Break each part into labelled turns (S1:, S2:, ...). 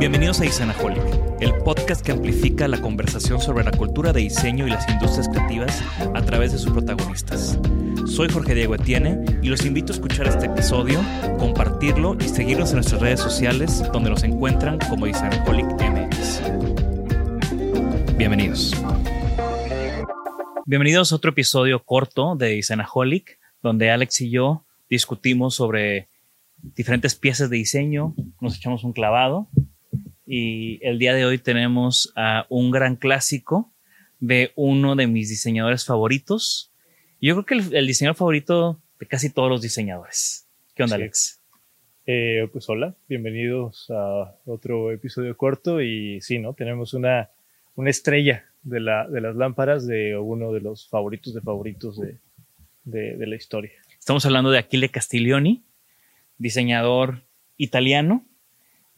S1: Bienvenidos a Isanaholic, el podcast que amplifica la conversación sobre la cultura de diseño y las industrias creativas a través de sus protagonistas. Soy Jorge Diego Etienne y los invito a escuchar este episodio, compartirlo y seguirnos en nuestras redes sociales donde nos encuentran como Isanaholic MX. Bienvenidos. Bienvenidos a otro episodio corto de Isanaholic, donde Alex y yo discutimos sobre diferentes piezas de diseño, nos echamos un clavado y el día de hoy tenemos a un gran clásico de uno de mis diseñadores favoritos. Yo creo que el, el diseñador favorito de casi todos los diseñadores. ¿Qué onda,
S2: Sí.
S1: Alex?
S2: Eh, pues hola, bienvenidos a otro episodio corto y sí, ¿no? Tenemos una, una estrella de, la, de las lámparas de uno de los favoritos de favoritos de, de, de la historia.
S1: Estamos hablando de Achille Castiglioni, diseñador italiano,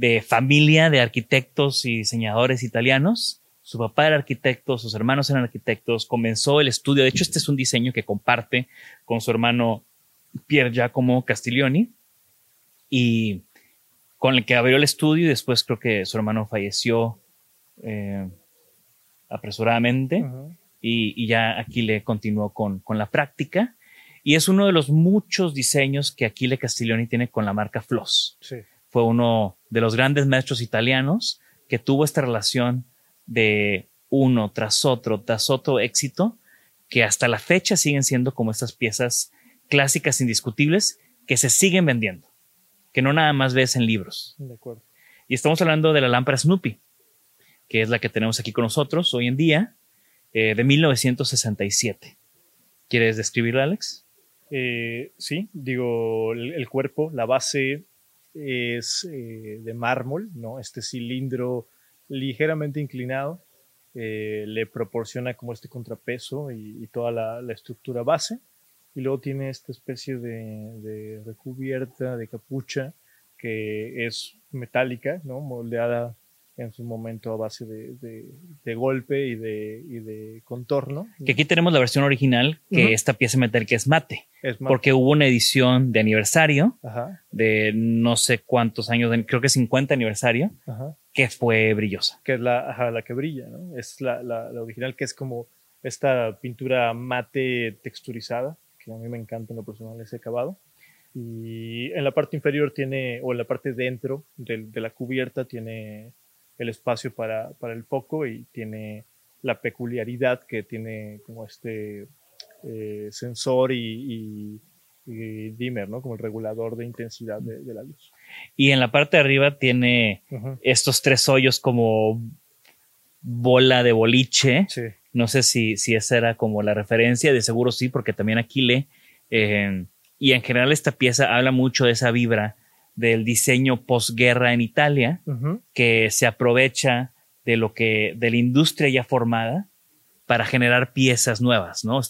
S1: de familia de arquitectos y diseñadores italianos. Su papá era arquitecto, sus hermanos eran arquitectos, comenzó el estudio. De hecho, este es un diseño que comparte con su hermano Pier Giacomo Castiglioni y con el que abrió el estudio y después creo que su hermano falleció eh, apresuradamente y, y ya Aquile continuó con, con la práctica. Y es uno de los muchos diseños que Aquile Castiglioni tiene con la marca Floss.
S2: Sí,
S1: Fue uno de los grandes maestros italianos que tuvo esta relación de uno tras otro, tras otro éxito, que hasta la fecha siguen siendo como estas piezas clásicas indiscutibles que se siguen vendiendo, que no nada más ves en libros.
S2: de acuerdo.
S1: Y estamos hablando de la lámpara Snoopy, que es la que tenemos aquí con nosotros hoy en día, eh, de 1967. ¿Quieres describirla, Alex?
S2: Eh, sí, digo, el, el cuerpo, la base es eh, de mármol, ¿no? Este cilindro ligeramente inclinado eh, le proporciona como este contrapeso y, toda la, la estructura base. Y luego tiene esta especie de, de recubierta, de capucha, que es metálica, ¿no? Moldeada en su momento a base de, de- de golpe y de, y de contorno.
S1: Que aquí tenemos la versión original, que
S2: Ujú.
S1: esta pieza metálica es mate,
S2: Es más-
S1: porque hubo una edición de aniversario
S2: Ajá,
S1: de no sé cuántos años, de- creo que 50 aniversario,
S2: ajá.
S1: que fue brillosa.
S2: que es la, ajá, la que brilla, ¿no? Es la, la- la original que es como esta pintura mate texturizada, que a mí me encanta en lo personal ese acabado. Y en la parte inferior tiene, o en la parte dentro del- de, la cubierta tiene el espacio para, para el foco y tiene la peculiaridad que tiene como este eh, sensor y, y- y dimmer, ¿no? Como el regulador de intensidad de, de la luz.
S1: Y en la parte de arriba tiene estos tres hoyos como bola de boliche,
S2: Sí,
S1: No sé si, si esa era como la referencia, de seguro sí, porque también Aquile, eh, y en general esta pieza habla mucho de esa vibra del diseño posguerra en Italia, que se aprovecha de lo que, de la industria ya formada para generar piezas nuevas, ¿no?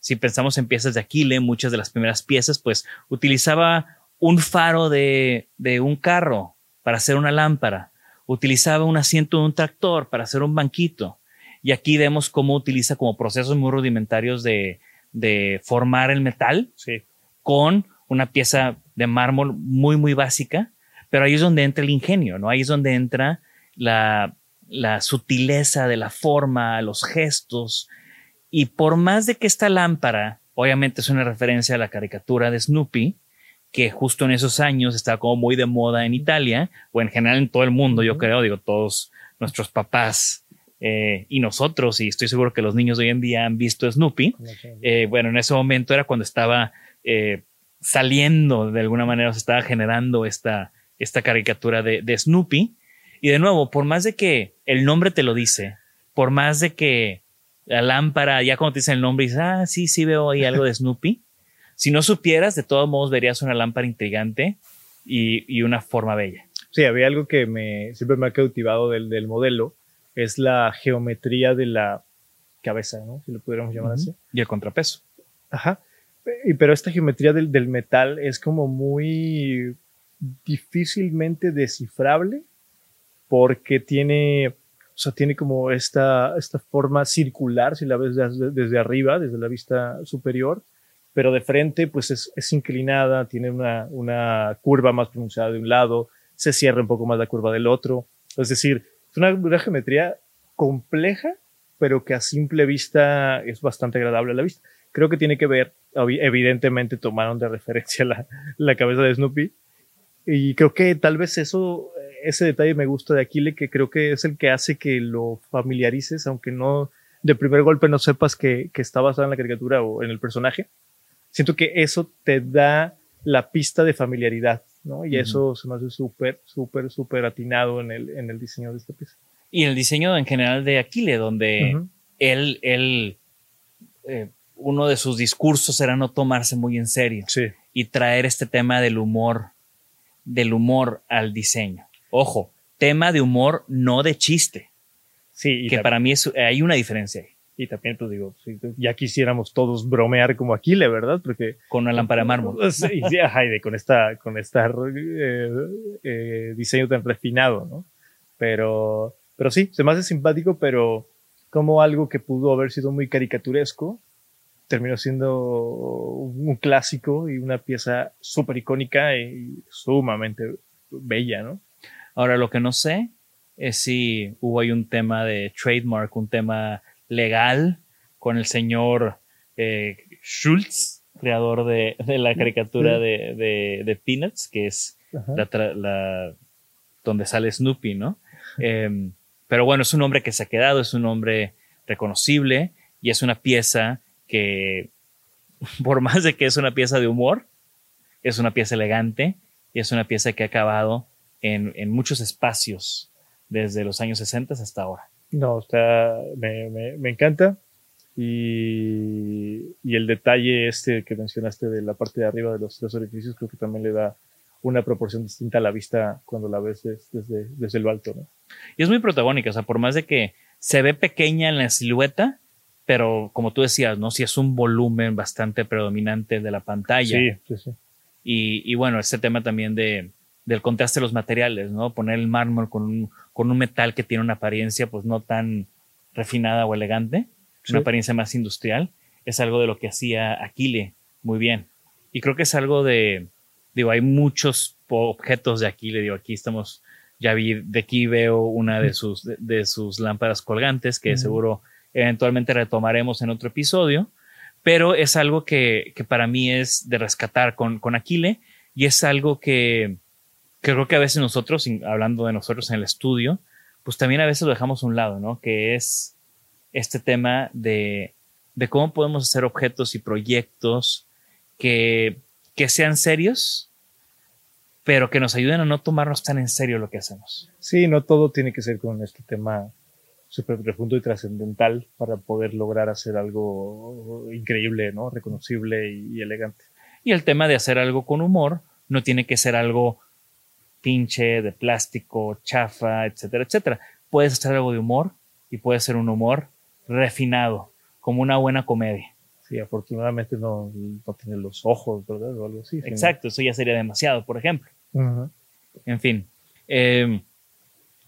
S1: si pensamos en piezas de Aquile, muchas de las primeras piezas, pues utilizaba un faro de, de un carro para hacer una lámpara, utilizaba un asiento de un tractor para hacer un banquito. Y aquí vemos cómo utiliza como procesos muy rudimentarios de, de formar el metal con una pieza de mármol muy, muy básica, pero ahí es donde entra el ingenio, ¿no? Ahí es donde entra la, la sutileza de la forma, los gestos. Y por más de que esta lámpara, obviamente es una referencia a la caricatura de Snoopy, que justo en esos años estaba como muy de moda en Italia, o en general en todo el mundo, yo creo, digo, todos nuestros papás eh, y nosotros, y estoy seguro que los niños de hoy en día han visto Snoopy. Eh, bueno, en ese momento era cuando estaba eh, saliendo, de alguna manera se estaba generando esta, esta caricatura de, de Snoopy. Y de nuevo, por más de que el nombre te lo dice, por más de que la lámpara, ya cuando te dice el nombre, dices, ah, sí, sí veo ahí algo de Snoopy. Si no supieras, de todos modos verías una lámpara intrigante y, una forma bella.
S2: Sí, había algo que me, siempre me ha cautivado del, modelo, es la geometría de la cabeza, ¿no? Si lo pudiéramos llamar así.
S1: Y el contrapeso.
S2: Ajá. Pero esta geometría del, del metal es como muy difícilmente descifrable porque tiene, o sea, tiene como esta, esta forma circular, si la ves desde, desde arriba, desde la vista superior, pero de frente pues es, es inclinada, tiene una, una, curva más pronunciada de un lado, se cierra un poco más la curva del otro. Es decir, es una, una, geometría compleja, pero que a simple vista es bastante agradable a la vista. Creo que tiene que ver, evidentemente tomaron de referencia la, la cabeza de Snoopy, y creo que tal vez eso, ese detalle me gusta de Aquile, que creo que es el que hace que lo familiarices, aunque no de primer golpe no sepas que, que está basado en la caricatura o en el personaje siento que eso te da la pista de familiaridad, ¿no? Y eso se me hace súper, súper, súper atinado en el, en el diseño de esta pieza.
S1: Y el diseño en general de Aquile, donde él, él eh, uno de sus discursos era no tomarse muy en serio
S2: sí.
S1: y traer este tema del humor, del humor al diseño. Ojo, tema de humor, no de chiste.
S2: Sí,
S1: que para mí hay una diferencia ahí.
S2: Y también, pues digo, ya quisiéramos todos bromear como Aquile, ¿verdad? Porque.
S1: Con una lámpara de mármol.
S2: Sí, sí con esta, con esta eh, eh, diseño tan refinado, ¿no? Pero, pero sí, se me hace simpático, pero como algo que pudo haber sido muy caricaturesco, terminó siendo un clásico y una pieza súper icónica y sumamente bella, ¿no?
S1: Ahora, lo que no sé es si hubo ahí un tema de trademark, un tema legal con el señor eh, Schultz, creador de, la caricatura de, de, Peanuts, que es la, donde sale Snoopy, ¿no? Em, pero bueno, es un hombre que se ha quedado, es un hombre reconocible y es una pieza que, por más de que es una pieza de humor, es una pieza elegante y es una pieza que ha acabado en, en muchos espacios desde los años 60 hasta ahora.
S2: No, está, me, me, me encanta. Y, y, el detalle este que mencionaste de la parte de arriba de los tres orificios, creo que también le da una proporción distinta a la vista cuando la ves desde, desde, lo alto. ¿no?
S1: Y es muy protagónica, o sea, por más de que se ve pequeña en la silueta, pero como tú decías, ¿no? Si es un volumen bastante predominante de la pantalla.
S2: Sí, sí, sí.
S1: Y, y bueno, este tema también de, del contraste de los materiales, ¿no? Poner el mármol con un, con un metal que tiene una apariencia pues no tan refinada o elegante, una apariencia más industrial, es algo de lo que hacía Aquile muy bien. Y creo que es algo de, digo, hay muchos objetos de Aquile, digo, aquí estamos, ya vi, de aquí veo una de sus, de, sus lámparas colgantes que seguro eventualmente retomaremos en otro episodio, pero es algo que, que para mí es de rescatar con, con Aquile y es algo que, que creo que a veces nosotros, hablando de nosotros en el estudio, pues también a veces lo dejamos a un lado, ¿no? Que es este tema de, de cómo podemos hacer objetos y proyectos que, que sean serios, pero que nos ayuden a no tomarnos tan en serio lo que hacemos.
S2: Sí, no todo tiene que ser con este tema súper profundo y trascendental para poder lograr hacer algo increíble, ¿no? Reconocible y, y elegante.
S1: Y el tema de hacer algo con humor no tiene que ser algo pinche, de plástico, chafa, etcétera, etcétera. Puedes hacer algo de humor y puede ser un humor refinado, como una buena comedia.
S2: Sí, afortunadamente no, no tiene los ojos, ¿verdad? O algo así.
S1: Exacto, eso ya sería demasiado, por ejemplo. En fin, eh,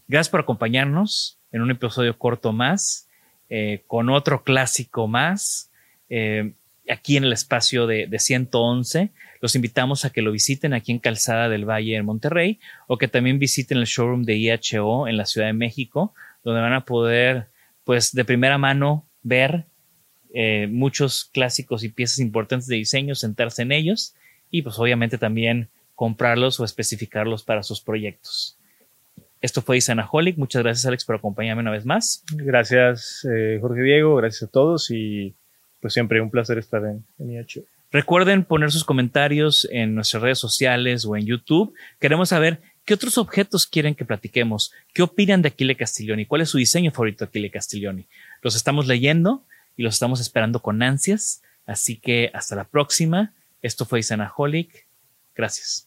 S1: gracias por acompañarnos en un episodio corto más, eh, con otro clásico más, eh, aquí en el espacio de, de 111. Los invitamos a que lo visiten aquí en Calzada del Valle en Monterrey o que también visiten el showroom de IHO en la Ciudad de México, donde van a poder, pues, de primera mano ver eh, muchos clásicos y piezas importantes de diseño, sentarse en ellos y pues obviamente también comprarlos o especificarlos para sus proyectos. Esto fue Isanaholic. Muchas gracias, Alex, por acompañarme una vez más.
S2: Gracias, eh, Jorge Diego, gracias a todos y pues siempre un placer estar en, en.
S1: Recuerden poner sus comentarios en nuestras redes sociales o en YouTube. Queremos saber qué otros objetos quieren que platiquemos, qué opinan de Aquile Castiglioni, cuál es su diseño favorito de Aquile Castiglioni. Los estamos leyendo y los estamos esperando con ansias. Así que hasta la próxima. Esto fue Isanaholic. Gracias.